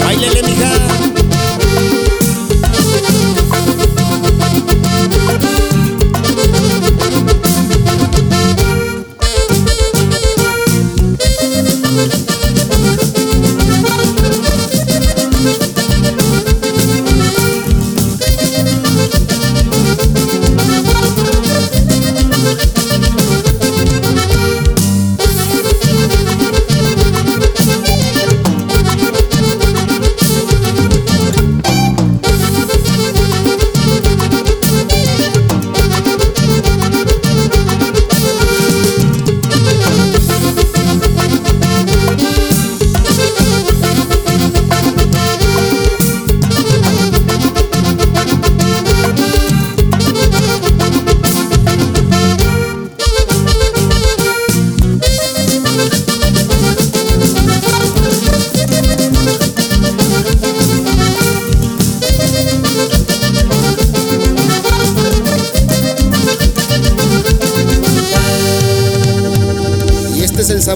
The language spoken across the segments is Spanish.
Y bailele, mija.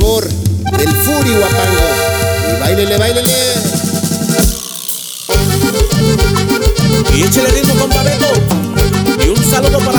Sabor del Furi Guapango. Y bailele, bailele. Y échale ritmo con Beto. Y un saludo para